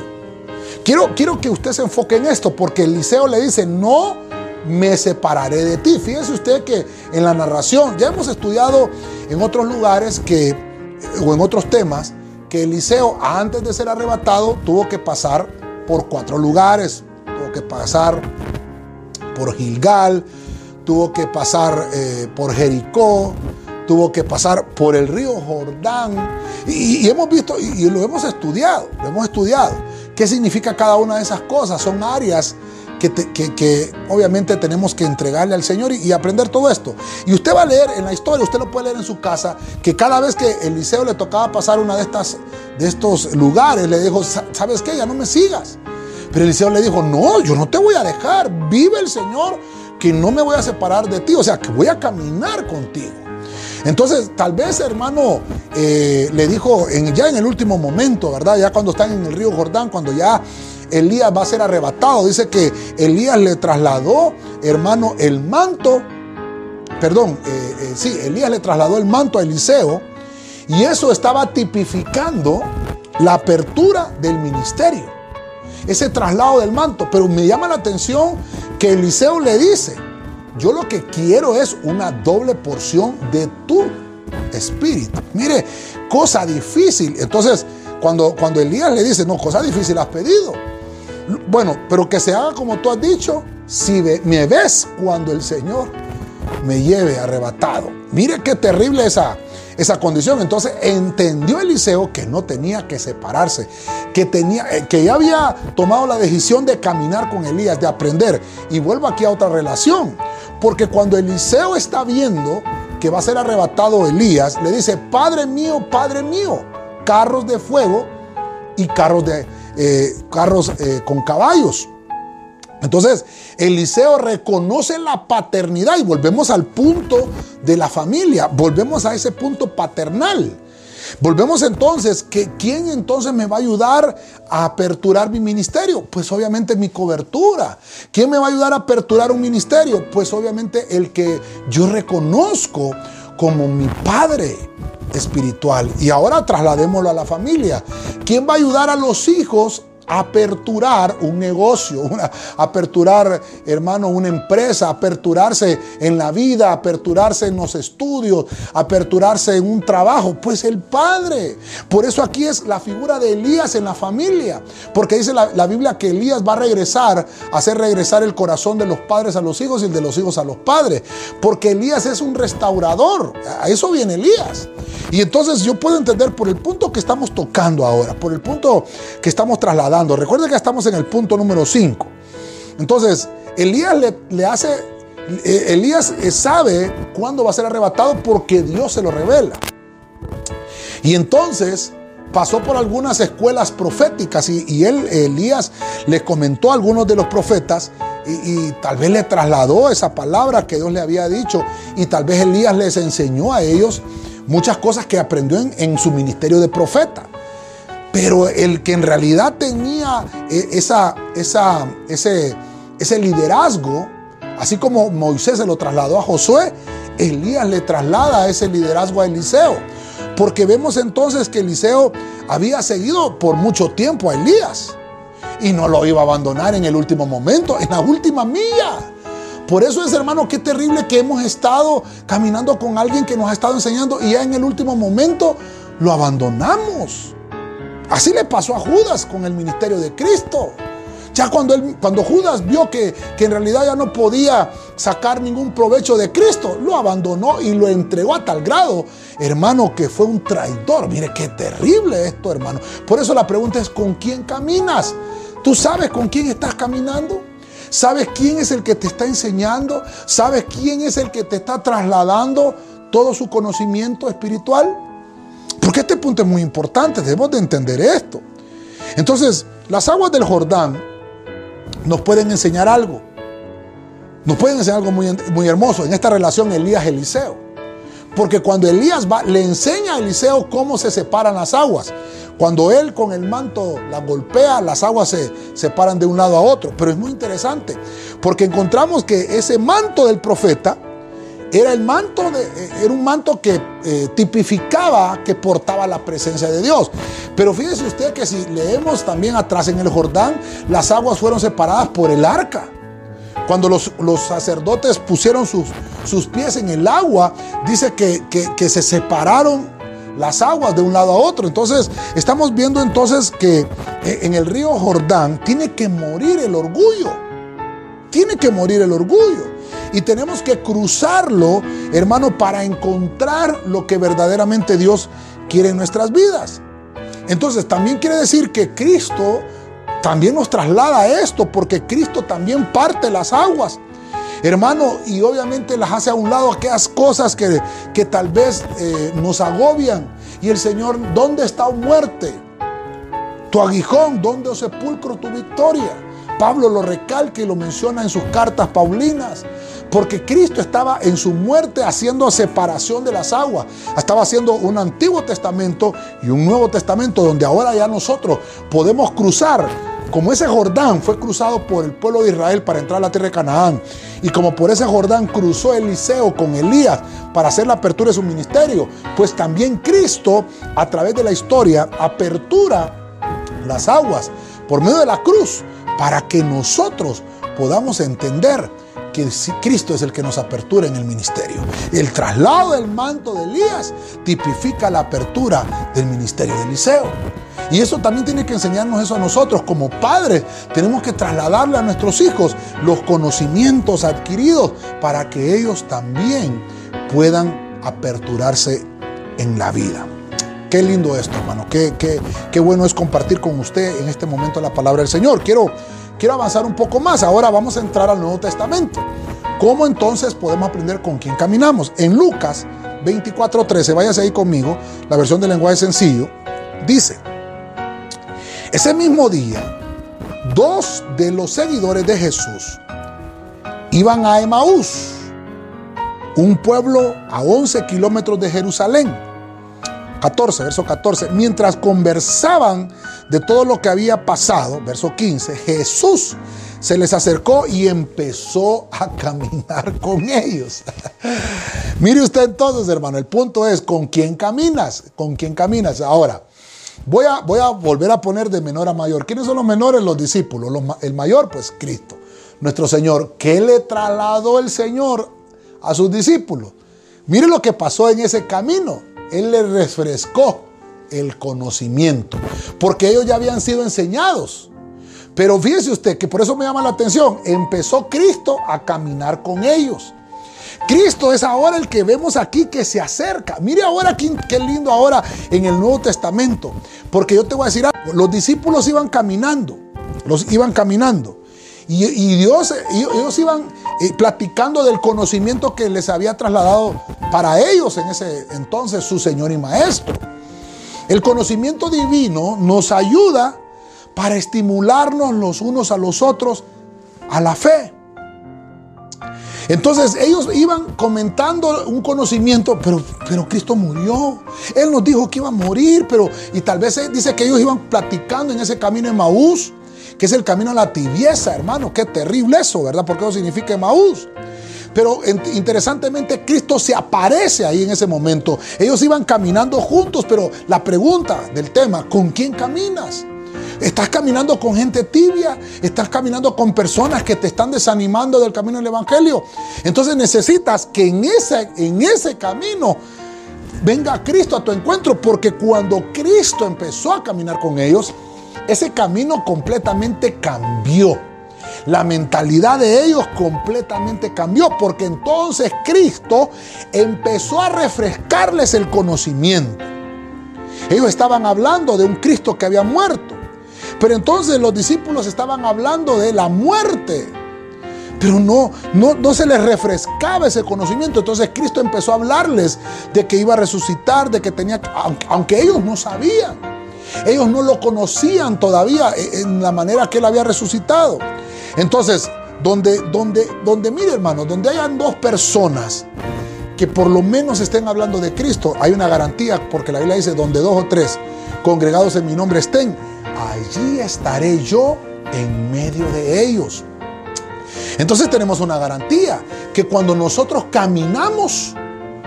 Quiero, quiero que usted se enfoque en esto, porque Eliseo le dice, no me separaré de ti. Fíjese usted que en la narración, ya hemos estudiado en otros lugares que, o en otros temas, que Eliseo antes de ser arrebatado tuvo que pasar por cuatro lugares. Tuvo que pasar por Gilgal, tuvo que pasar eh, por Jericó, tuvo que pasar por el río Jordán. Y, hemos visto, y, lo hemos estudiado, lo hemos estudiado. ¿Qué significa cada una de esas cosas? Son áreas que, obviamente tenemos que entregarle al Señor y, aprender todo esto. Y usted va a leer en la historia, usted lo puede leer en su casa, que cada vez que Eliseo le tocaba pasar una de estas de estos lugares, le dijo, ¿sabes qué? Ya no me sigas. Pero Eliseo le dijo, no, yo no te voy a dejar, vive el Señor, que no me voy a separar de ti, o sea, que voy a caminar contigo. Entonces, tal vez, hermano, eh, le dijo ya en el último momento, ¿verdad? Ya cuando están en el río Jordán, cuando ya Elías va a ser arrebatado. Dice que Elías le trasladó, hermano, el manto. Perdón, eh, eh, sí, Elías le trasladó el manto a Eliseo. Y eso estaba tipificando la apertura del ministerio. Ese traslado del manto. Pero me llama la atención que Eliseo le dice, yo lo que quiero es una doble porción de tu espíritu. Mire, cosa difícil. Entonces, cuando, cuando Elías le dice, no, cosa difícil has pedido. Bueno, pero que se haga como tú has dicho, si me ves cuando el Señor me lleve arrebatado. Mire qué terrible esa, esa condición. Entonces entendió Eliseo que no tenía que separarse, que, tenía, eh, que ya había tomado la decisión de caminar con Elías, de aprender. Y vuelvo aquí a otra relación, porque cuando Eliseo está viendo que va a ser arrebatado Elías, le dice, Padre mío, Padre mío, carros de fuego y carros de, eh, carros eh, con caballos. Entonces, Eliseo reconoce la paternidad y volvemos al punto de la familia, volvemos a ese punto paternal. Volvemos entonces, que ¿quién entonces me va a ayudar a aperturar mi ministerio? Pues obviamente mi cobertura. ¿Quién me va a ayudar a aperturar un ministerio? Pues obviamente el que yo reconozco como mi padre espiritual. Y ahora trasladémoslo a la familia. ¿Quién va a ayudar a los hijos aperturar un negocio, aperturar, hermano, una empresa, aperturarse en la vida, aperturarse en los estudios, aperturarse en un trabajo, pues el padre. Por eso aquí es la figura de Elías en la familia, porque dice la, la Biblia que Elías va a regresar, a hacer regresar el corazón de los padres a los hijos y el de los hijos a los padres, porque Elías es un restaurador, a eso viene Elías. Y entonces yo puedo entender por el punto que estamos tocando ahora, por el punto que estamos trasladando, Recuerden que estamos en el punto número 5. Entonces, Elías le, hace, eh, Elías eh, sabe cuándo va a ser arrebatado porque Dios se lo revela. Y entonces, pasó por algunas escuelas proféticas y, él, Elías, le comentó a algunos de los profetas y, tal vez le trasladó esa palabra que Dios le había dicho y tal vez Elías les enseñó a ellos muchas cosas que aprendió en, su ministerio de profeta. Pero el que en realidad tenía eh, esa, ese, ese liderazgo, así como Moisés se lo trasladó a Josué, Elías le traslada ese liderazgo a Eliseo. Porque vemos entonces que Eliseo había seguido por mucho tiempo a Elías y no lo iba a abandonar en el último momento, en la última milla. Por eso es, hermano, qué terrible que hemos estado caminando con alguien que nos ha estado enseñando y ya en el último momento lo abandonamos. Así le pasó a Judas con el ministerio de Cristo. Ya cuando, él, cuando Judas vio que, que, en realidad ya no podía sacar ningún provecho de Cristo, lo abandonó y lo entregó a tal grado, hermano, que fue un traidor. Mire qué terrible esto, hermano. Por eso la pregunta es, ¿con quién caminas? ¿Tú sabes con quién estás caminando? ¿Sabes quién es el que te está enseñando? ¿Sabes quién es el que te está trasladando todo su conocimiento espiritual? Porque este punto es muy importante, debemos de entender esto. Entonces, las aguas del Jordán nos pueden enseñar algo. Nos pueden enseñar algo muy, muy hermoso en esta relación Elías-Eliseo. Porque cuando Elías va, le enseña a Eliseo cómo se separan las aguas. Cuando él con el manto la golpea, las aguas se separan de un lado a otro. Pero es muy interesante, porque encontramos que ese manto del profeta era el manto eh, era un manto que eh, tipificaba que portaba la presencia de Dios. Pero fíjese usted que si leemos también atrás en el Jordán, las aguas fueron separadas por el arca. Cuando los, sacerdotes pusieron sus, sus, pies en el agua, dice que, que se separaron las aguas de un lado a otro. Entonces, estamos viendo entonces que eh, en el río Jordán tiene que morir el orgullo. Tiene que morir el orgullo. Y tenemos que cruzarlo, hermano, para encontrar lo que verdaderamente Dios quiere en nuestras vidas. Entonces, también quiere decir que Cristo también nos traslada esto, porque Cristo también parte las aguas. Hermano, y obviamente las hace a un lado aquellas cosas que, que tal vez eh, nos agobian. Y el Señor, ¿dónde está muerte? Tu aguijón, ¿dónde o sepulcro tu victoria? Pablo lo recalca y lo menciona en sus cartas paulinas. Porque Cristo estaba en su muerte haciendo separación de las aguas. Estaba haciendo un Antiguo Testamento y un Nuevo Testamento donde ahora ya nosotros podemos cruzar. Como ese Jordán fue cruzado por el pueblo de Israel para entrar a la tierra de Canaán. Y como por ese Jordán cruzó Eliseo con Elías para hacer la apertura de su ministerio. Pues también Cristo a través de la historia apertura las aguas por medio de la cruz para que nosotros podamos entender que Cristo es el que nos apertura en el ministerio. El traslado del manto de Elías tipifica la apertura del ministerio de Eliseo. Y eso también tiene que enseñarnos eso a nosotros. Como padres tenemos que trasladarle a nuestros hijos los conocimientos adquiridos para que ellos también puedan aperturarse en la vida. Qué lindo esto, hermano. Qué, qué, qué bueno es compartir con usted en este momento la palabra del Señor. Quiero quiero avanzar un poco más. Ahora vamos a entrar al Nuevo Testamento. ¿Cómo entonces podemos aprender con quién caminamos? En Lucas 24:13, váyase ahí conmigo, la versión del lenguaje sencillo, dice, ese mismo día, dos de los seguidores de Jesús iban a Emaús, un pueblo a 11 kilómetros de Jerusalén. 14, verso 14, mientras conversaban de todo lo que había pasado, verso 15, Jesús se les acercó y empezó a caminar con ellos. Mire usted entonces, hermano, el punto es, ¿con quién caminas? ¿Con quién caminas? Ahora, voy a, voy a volver a poner de menor a mayor. ¿Quiénes son los menores? Los discípulos. el mayor, pues Cristo, nuestro Señor. ¿Qué le trasladó el Señor a sus discípulos? Mire lo que pasó en ese camino. Él les refrescó el conocimiento, porque ellos ya habían sido enseñados. Pero fíjese usted que por eso me llama la atención, empezó Cristo a caminar con ellos. Cristo es ahora el que vemos aquí que se acerca. Mire ahora qué, lindo ahora en el Nuevo Testamento. Porque yo te voy a decir algo, los discípulos iban caminando, los iban caminando. Y, Dios, ellos iban eh, platicando del conocimiento que les había trasladado para ellos en ese entonces su Señor y Maestro. El conocimiento divino nos ayuda para estimularnos los unos a los otros a la fe. Entonces ellos iban comentando un conocimiento, pero, pero Cristo murió. Él nos dijo que iba a morir, pero y tal vez dice que ellos iban platicando en ese camino de Maús, que es el camino a la tibieza, hermano. Qué terrible eso, ¿verdad? Porque eso significa Maús. Pero interesantemente Cristo se aparece ahí en ese momento. Ellos iban caminando juntos, pero la pregunta del tema, ¿con quién caminas? Estás caminando con gente tibia, estás caminando con personas que te están desanimando del camino del Evangelio. Entonces necesitas que en ese, en ese camino venga Cristo a tu encuentro, porque cuando Cristo empezó a caminar con ellos, ese camino completamente cambió. La mentalidad de ellos completamente cambió, porque entonces Cristo empezó a refrescarles el conocimiento. Ellos estaban hablando de un Cristo que había muerto. Pero entonces los discípulos estaban hablando de la muerte. Pero no, no, no se les refrescaba ese conocimiento. Entonces Cristo empezó a hablarles de que iba a resucitar, de que tenía, aunque ellos no sabían. Ellos no lo conocían todavía en la manera que él había resucitado. Entonces, donde, donde, donde, mire hermano, donde hayan dos personas que por lo menos estén hablando de Cristo, hay una garantía, porque la Biblia dice, donde dos o tres congregados en mi nombre estén, allí estaré yo en medio de ellos. Entonces tenemos una garantía que cuando nosotros caminamos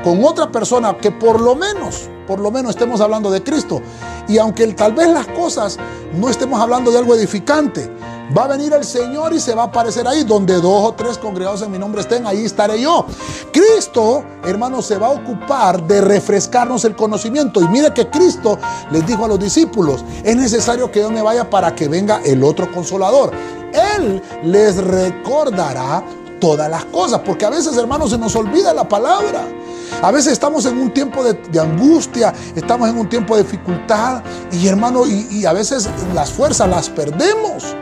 con otra persona que por lo menos, por lo menos estemos hablando de Cristo, y aunque tal vez las cosas no estemos hablando de algo edificante, Va a venir el Señor y se va a aparecer ahí. Donde dos o tres congregados en mi nombre estén, ahí estaré yo. Cristo, hermano, se va a ocupar de refrescarnos el conocimiento. Y mire que Cristo les dijo a los discípulos, es necesario que yo me vaya para que venga el otro consolador. Él les recordará todas las cosas, porque a veces, hermanos, se nos olvida la palabra. A veces estamos en un tiempo de, angustia, estamos en un tiempo de dificultad y hermano, y, y a veces las fuerzas las perdemos.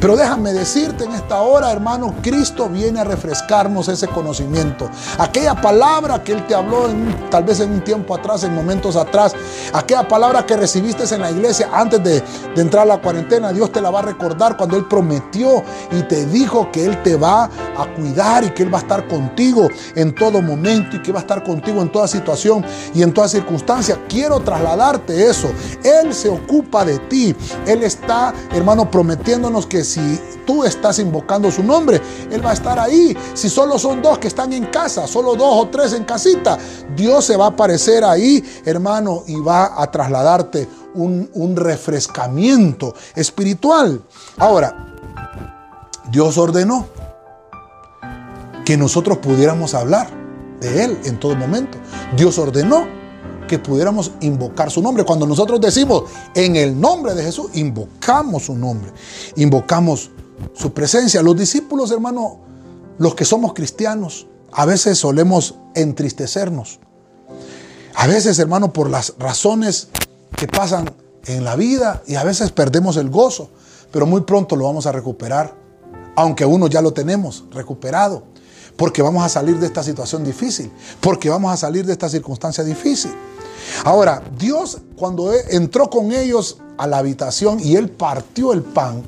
Pero déjame decirte en esta hora, hermano, Cristo viene a refrescarnos ese conocimiento. Aquella palabra que Él te habló tal vez en un tiempo atrás, en momentos atrás, aquella palabra que recibiste en la iglesia antes de, entrar a la cuarentena, Dios te la va a recordar cuando Él prometió y te dijo que Él te va a cuidar y que Él va a estar contigo en todo momento y que va a estar contigo en toda situación y en toda circunstancia. Quiero trasladarte eso. Él se ocupa de ti. Él está, hermano, prometiéndonos que si tú estás invocando su nombre, Él va a estar ahí. Si solo son dos que están en casa, solo dos o tres en casita, Dios se va a aparecer ahí, hermano, y va a trasladarte un, un refrescamiento espiritual. Ahora, Dios ordenó que nosotros pudiéramos hablar de Él en todo momento. Dios ordenó que pudiéramos invocar su nombre. Cuando nosotros decimos en el nombre de Jesús, invocamos su nombre, invocamos su presencia. Los discípulos, hermano, los que somos cristianos, a veces solemos entristecernos. A veces, hermano, por las razones que pasan en la vida y a veces perdemos el gozo, pero muy pronto lo vamos a recuperar, aunque uno ya lo tenemos recuperado, porque vamos a salir de esta situación difícil, porque vamos a salir de esta circunstancia difícil. Ahora, Dios cuando entró con ellos a la habitación y él partió el pan,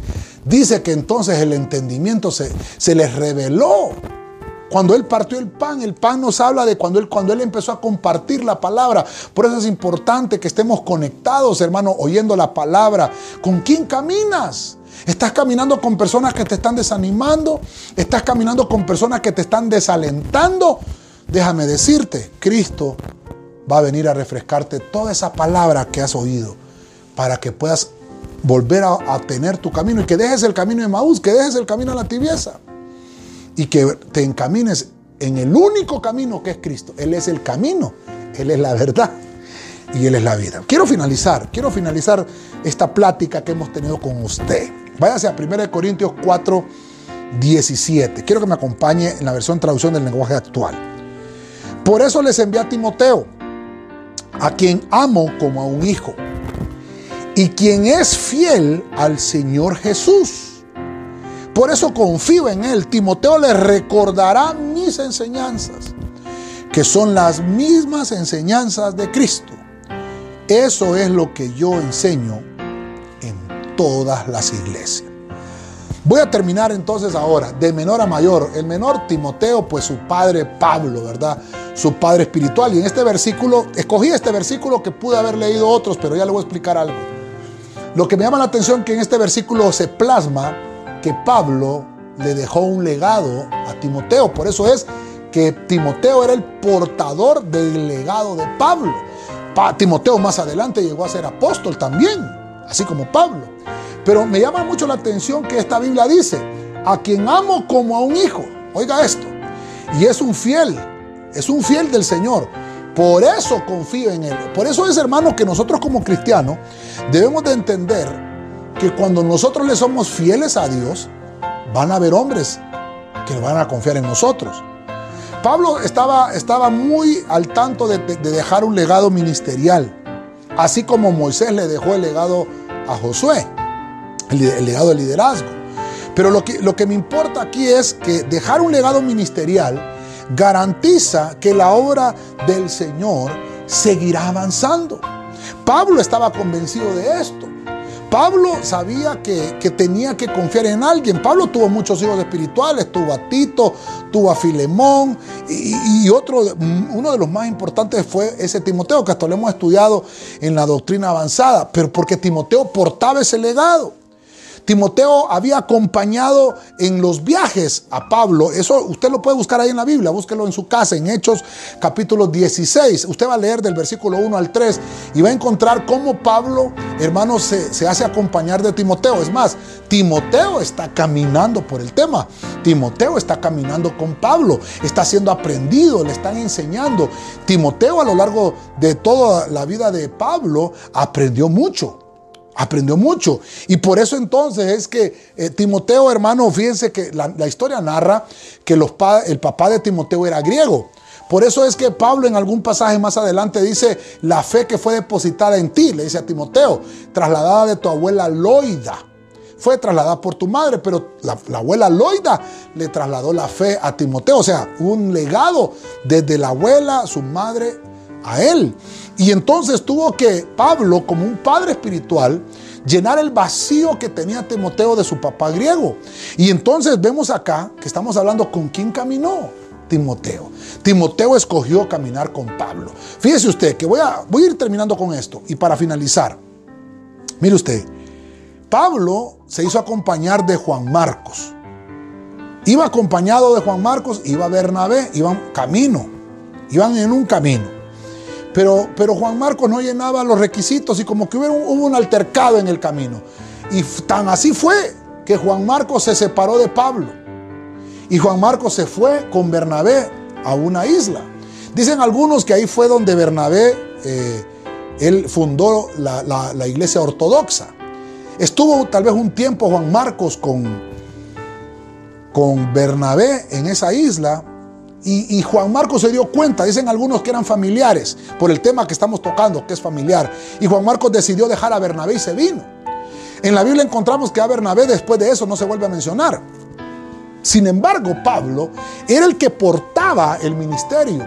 dice que entonces el entendimiento se, se les reveló. Cuando él partió el pan, el pan nos habla de cuando él, cuando él empezó a compartir la palabra. Por eso es importante que estemos conectados, hermano, oyendo la palabra. ¿Con quién caminas? ¿Estás caminando con personas que te están desanimando? ¿Estás caminando con personas que te están desalentando? Déjame decirte, Cristo va a venir a refrescarte toda esa palabra que has oído para que puedas volver a, tener tu camino y que dejes el camino de Maús, que dejes el camino a la tibieza y que te encamines en el único camino que es Cristo. Él es el camino, Él es la verdad y Él es la vida. Quiero finalizar, quiero finalizar esta plática que hemos tenido con usted. Váyase a 1 Corintios 4, 17. Quiero que me acompañe en la versión traducción del lenguaje actual. Por eso les envié a Timoteo a quien amo como a un hijo, y quien es fiel al Señor Jesús. Por eso confío en Él. Timoteo le recordará mis enseñanzas, que son las mismas enseñanzas de Cristo. Eso es lo que yo enseño en todas las iglesias. Voy a terminar entonces ahora, de menor a mayor. El menor Timoteo, pues su padre Pablo, ¿verdad? Su padre espiritual. Y en este versículo, escogí este versículo que pude haber leído otros, pero ya le voy a explicar algo. Lo que me llama la atención que en este versículo se plasma que Pablo le dejó un legado a Timoteo. Por eso es que Timoteo era el portador del legado de Pablo. Timoteo más adelante llegó a ser apóstol también, así como Pablo. Pero me llama mucho la atención que esta Biblia dice, a quien amo como a un hijo. Oiga esto. Y es un fiel, es un fiel del Señor. Por eso confío en Él. Por eso es, hermano, que nosotros como cristianos debemos de entender que cuando nosotros le somos fieles a Dios, van a haber hombres que van a confiar en nosotros. Pablo estaba, estaba muy al tanto de, de dejar un legado ministerial, así como Moisés le dejó el legado a Josué el, legado de liderazgo. Pero lo que, lo que me importa aquí es que dejar un legado ministerial garantiza que la obra del Señor seguirá avanzando. Pablo estaba convencido de esto. Pablo sabía que, tenía que confiar en alguien. Pablo tuvo muchos hijos espirituales, tuvo a Tito, tuvo a Filemón y, otro, uno de los más importantes fue ese Timoteo, que hasta lo hemos estudiado en la doctrina avanzada, pero porque Timoteo portaba ese legado. Timoteo había acompañado en los viajes a Pablo. Eso usted lo puede buscar ahí en la Biblia, búsquelo en su casa, en Hechos capítulo 16. Usted va a leer del versículo 1 al 3 y va a encontrar cómo Pablo, hermano, se, se hace acompañar de Timoteo. Es más, Timoteo está caminando por el tema. Timoteo está caminando con Pablo, está siendo aprendido, le están enseñando. Timoteo a lo largo de toda la vida de Pablo aprendió mucho. Aprendió mucho. Y por eso entonces es que eh, Timoteo, hermano, fíjense que la, historia narra que el papá de Timoteo era griego. Por eso es que Pablo en algún pasaje más adelante dice, la fe que fue depositada en ti, le dice a Timoteo, trasladada de tu abuela Loida. Fue trasladada por tu madre, pero la, la abuela Loida le trasladó la fe a Timoteo. O sea, un legado desde la abuela, su madre, a él. Y entonces tuvo que Pablo, como un padre espiritual, llenar el vacío que tenía Timoteo de su papá griego. Y entonces vemos acá que estamos hablando con quién caminó. Timoteo. Timoteo escogió caminar con Pablo. Fíjese usted que voy a, voy a ir terminando con esto. Y para finalizar, mire usted, Pablo se hizo acompañar de Juan Marcos. Iba acompañado de Juan Marcos, iba Bernabé, iban camino, iban en un camino. Pero, Juan Marcos no llenaba los requisitos y como que hubo un, un altercado en el camino. Y tan así fue que Juan Marcos se separó de Pablo. Y Juan Marcos se fue con Bernabé a una isla. Dicen algunos que ahí fue donde Bernabé, eh, él fundó la, la, iglesia ortodoxa. Estuvo tal vez un tiempo Juan Marcos con, con Bernabé en esa isla y, Juan Marcos se dio cuenta, dicen algunos que eran familiares, por el tema que estamos tocando, que es familiar. Y Juan Marcos decidió dejar a Bernabé y se vino. En la Biblia encontramos que a Bernabé después de eso no se vuelve a mencionar. Sin embargo, Pablo era el que portaba el ministerio.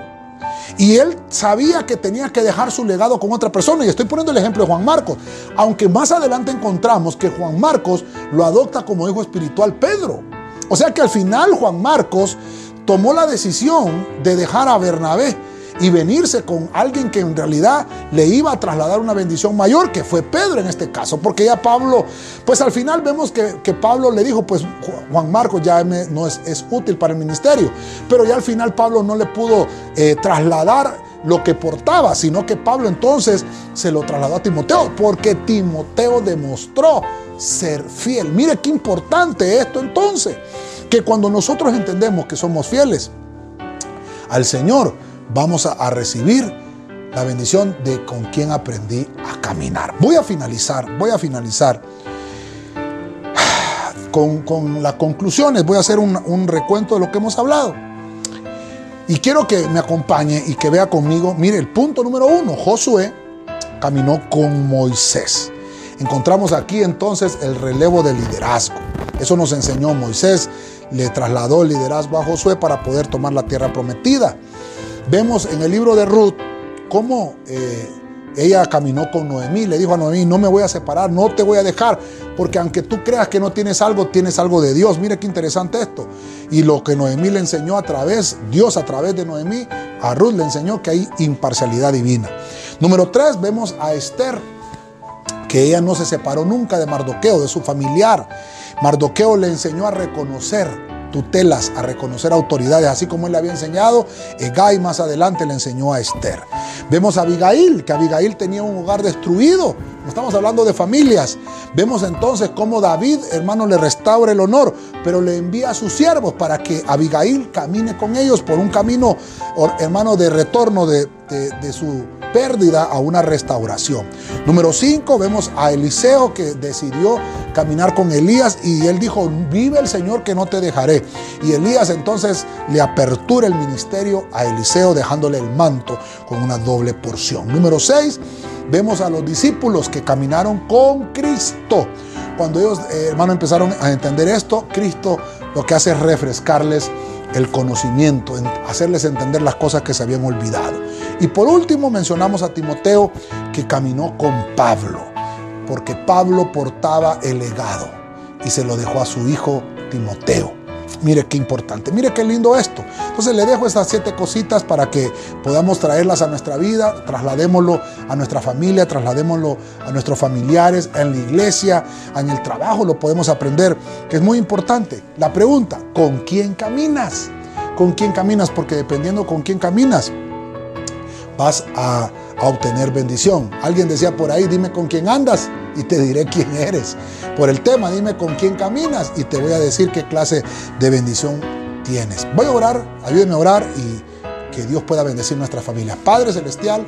Y él sabía que tenía que dejar su legado con otra persona. Y estoy poniendo el ejemplo de Juan Marcos. Aunque más adelante encontramos que Juan Marcos lo adopta como hijo espiritual Pedro. O sea que al final Juan Marcos tomó la decisión de dejar a Bernabé y venirse con alguien que en realidad le iba a trasladar una bendición mayor, que fue Pedro en este caso, porque ya Pablo, pues al final vemos que, Pablo le dijo, pues Juan Marcos ya no es, es, útil para el ministerio, pero ya al final Pablo no le pudo eh, trasladar lo que portaba, sino que Pablo entonces se lo trasladó a Timoteo, porque Timoteo demostró ser fiel. Mire qué importante esto entonces que cuando nosotros entendemos que somos fieles al Señor, vamos a, recibir la bendición de con quien aprendí a caminar. Voy a finalizar, voy a finalizar con, las conclusiones, voy a hacer un, un recuento de lo que hemos hablado. Y quiero que me acompañe y que vea conmigo, mire, el punto número uno, Josué caminó con Moisés. Encontramos aquí entonces el relevo de liderazgo. Eso nos enseñó Moisés le trasladó el liderazgo a Josué para poder tomar la tierra prometida. Vemos en el libro de Ruth cómo eh, ella caminó con Noemí, le dijo a Noemí, no me voy a separar, no te voy a dejar, porque aunque tú creas que no tienes algo, tienes algo de Dios. Mire qué interesante esto. Y lo que Noemí le enseñó a través, Dios a través de Noemí, a Ruth le enseñó que hay imparcialidad divina. Número tres, vemos a Esther, que ella no se separó nunca de Mardoqueo, de su familiar. Mardoqueo le enseñó a reconocer tutelas, a reconocer autoridades, así como él le había enseñado, Egay más adelante le enseñó a Esther. Vemos a Abigail, que Abigail tenía un hogar destruido, estamos hablando de familias. Vemos entonces cómo David, hermano, le restaura el honor, pero le envía a sus siervos para que Abigail camine con ellos por un camino, hermano, de retorno de, de su pérdida a una restauración. Número 5, vemos a Eliseo que decidió caminar con Elías y él dijo, vive el Señor que no te dejaré. Y Elías entonces le apertura el ministerio a Eliseo dejándole el manto con una doble porción. Número 6, vemos a los discípulos que caminaron con Cristo. Cuando ellos, eh, hermano, empezaron a entender esto, Cristo lo que hace es refrescarles el conocimiento, hacerles entender las cosas que se habían olvidado. Y por último mencionamos a Timoteo que caminó con Pablo, porque Pablo portaba el legado y se lo dejó a su hijo Timoteo. Mire qué importante, mire qué lindo esto. Entonces le dejo estas siete cositas para que podamos traerlas a nuestra vida, trasladémoslo a nuestra familia, trasladémoslo a nuestros familiares, en la iglesia, en el trabajo, lo podemos aprender, que es muy importante. La pregunta, ¿con quién caminas? ¿Con quién caminas? Porque dependiendo con quién caminas, vas a, obtener bendición. Alguien decía por ahí, dime con quién andas y te diré quién eres. Por el tema, dime con quién caminas y te voy a decir qué clase de bendición tienes. Voy a orar, ayúdeme a orar y que Dios pueda bendecir nuestra familia. Padre Celestial,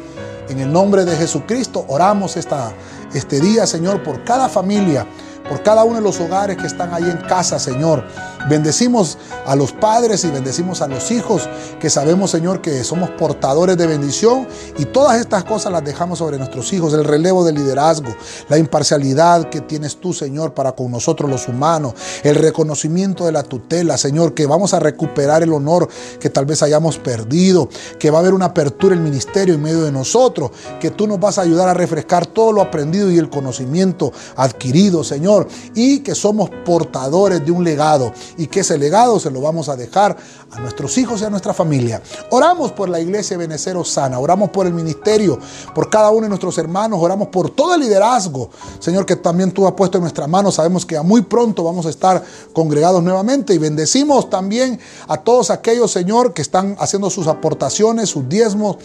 en el nombre de Jesucristo, oramos esta, este día, Señor, por cada familia por cada uno de los hogares que están ahí en casa, Señor. Bendecimos a los padres y bendecimos a los hijos, que sabemos, Señor, que somos portadores de bendición y todas estas cosas las dejamos sobre nuestros hijos, el relevo del liderazgo, la imparcialidad que tienes tú, Señor, para con nosotros los humanos, el reconocimiento de la tutela, Señor, que vamos a recuperar el honor que tal vez hayamos perdido, que va a haber una apertura el ministerio en medio de nosotros, que tú nos vas a ayudar a refrescar todo lo aprendido y el conocimiento adquirido, Señor y que somos portadores de un legado y que ese legado se lo vamos a dejar a nuestros hijos y a nuestra familia. Oramos por la iglesia Benecero Sana, oramos por el ministerio, por cada uno de nuestros hermanos, oramos por todo el liderazgo, Señor, que también tú has puesto en nuestras manos. Sabemos que muy pronto vamos a estar congregados nuevamente y bendecimos también a todos aquellos, Señor, que están haciendo sus aportaciones, sus diezmos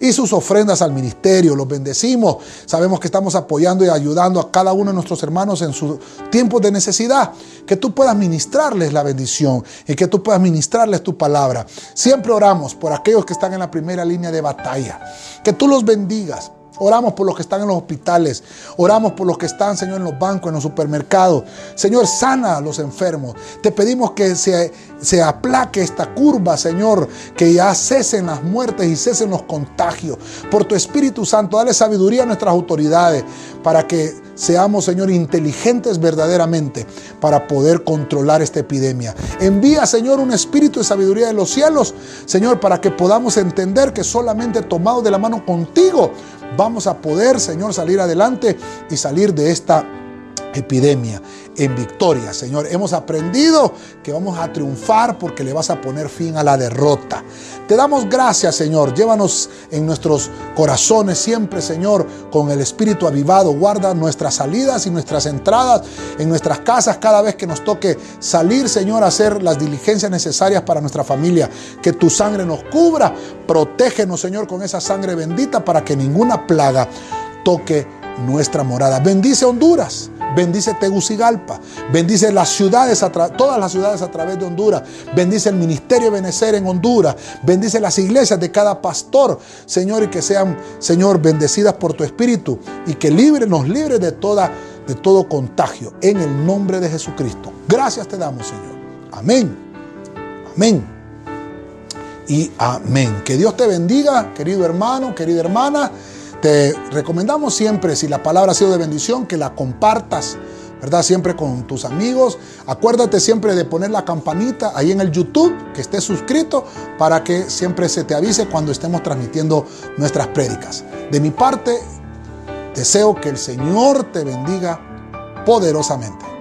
y sus ofrendas al ministerio. Los bendecimos. Sabemos que estamos apoyando y ayudando a cada uno de nuestros hermanos en sus tiempos de necesidad. Que tú puedas ministrarles la bendición y que tú puedas ministrarles tu palabra. Siempre oramos por aquellos que están en la primera línea de batalla. Que tú los bendigas. Oramos por los que están en los hospitales. Oramos por los que están, Señor, en los bancos, en los supermercados. Señor, sana a los enfermos. Te pedimos que se, se aplaque esta curva, Señor. Que ya cesen las muertes y cesen los contagios. Por tu Espíritu Santo, dale sabiduría a nuestras autoridades para que seamos, Señor, inteligentes verdaderamente para poder controlar esta epidemia. Envía, Señor, un espíritu de sabiduría de los cielos, Señor, para que podamos entender que solamente tomado de la mano contigo vamos a poder, Señor, salir adelante y salir de esta epidemia en victoria, Señor. Hemos aprendido que vamos a triunfar porque le vas a poner fin a la derrota. Te damos gracias, Señor. Llévanos en nuestros corazones siempre, Señor, con el espíritu avivado. Guarda nuestras salidas y nuestras entradas en nuestras casas cada vez que nos toque salir, Señor, a hacer las diligencias necesarias para nuestra familia. Que tu sangre nos cubra. Protégenos, Señor, con esa sangre bendita para que ninguna plaga toque nuestra morada. Bendice Honduras. Bendice Tegucigalpa. Bendice las ciudades, todas las ciudades a través de Honduras. Bendice el ministerio de Benecer en Honduras. Bendice las iglesias de cada pastor, Señor, y que sean, Señor, bendecidas por tu Espíritu y que libre, nos libre de, toda, de todo contagio. En el nombre de Jesucristo. Gracias te damos, Señor. Amén. Amén. Y amén. Que Dios te bendiga, querido hermano, querida hermana. Te recomendamos siempre, si la palabra ha sido de bendición, que la compartas, ¿verdad? Siempre con tus amigos. Acuérdate siempre de poner la campanita ahí en el YouTube, que estés suscrito, para que siempre se te avise cuando estemos transmitiendo nuestras prédicas. De mi parte, Deseo que el Señor te bendiga poderosamente.